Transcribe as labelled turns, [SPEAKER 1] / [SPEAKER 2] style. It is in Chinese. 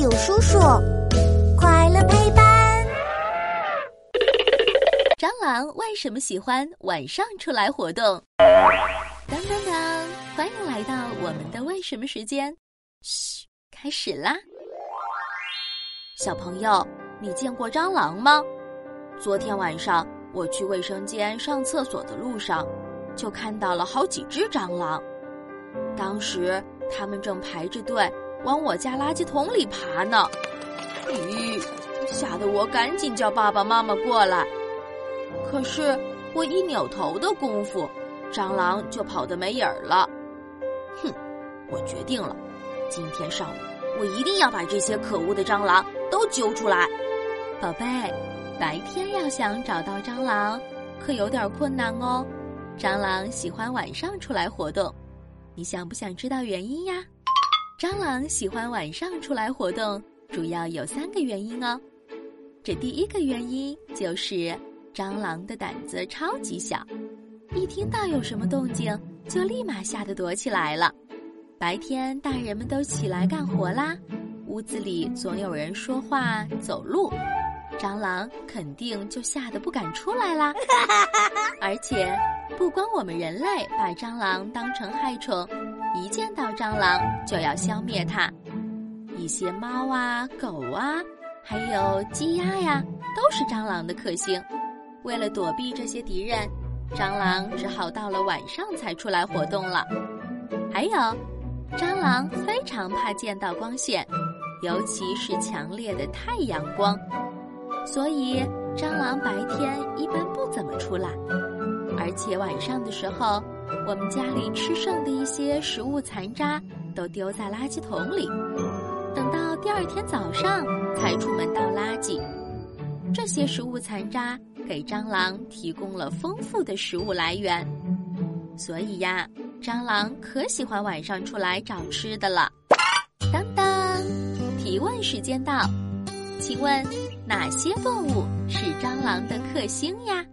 [SPEAKER 1] 有叔叔，快乐陪伴。
[SPEAKER 2] 蟑螂为什么喜欢晚上出来活动？当当当！欢迎来到我们的为什么时间。嘘，开始啦！小朋友，你见过蟑螂吗？昨天晚上我去卫生间上厕所的路上，就看到了好几只蟑螂。当时它们正排着队往我家垃圾桶里爬呢。咦，吓得我赶紧叫爸爸妈妈过来。可是我一扭头的功夫，蟑螂就跑得没影儿了。哼，我决定了，今天上午我一定要把这些可恶的蟑螂都揪出来。宝贝，白天要想找到蟑螂，可有点困难哦。蟑螂喜欢晚上出来活动。你想不想知道原因呀？蟑螂喜欢晚上出来活动，主要有三个原因哦。这第一个原因就是，蟑螂的胆子超级小，一听到有什么动静，就立马吓得躲起来了。白天大人们都起来干活啦，屋子里总有人说话、走路，蟑螂肯定就吓得不敢出来啦。而且。不光我们人类把蟑螂当成害虫，一见到蟑螂就要消灭它。一些猫啊、狗啊，还有鸡鸭呀，都是蟑螂的克星。为了躲避这些敌人，蟑螂只好到了晚上才出来活动了。还有，蟑螂非常怕见到光线，尤其是强烈的太阳光，所以蟑螂白天一般不怎么出来。而且晚上的时候，我们家里吃剩的一些食物残渣都丢在垃圾桶里，等到第二天早上才出门倒垃圾。这些食物残渣给蟑螂提供了丰富的食物来源，所以呀，蟑螂可喜欢晚上出来找吃的了。当当，提问时间到，请问哪些动物是蟑螂的克星呀？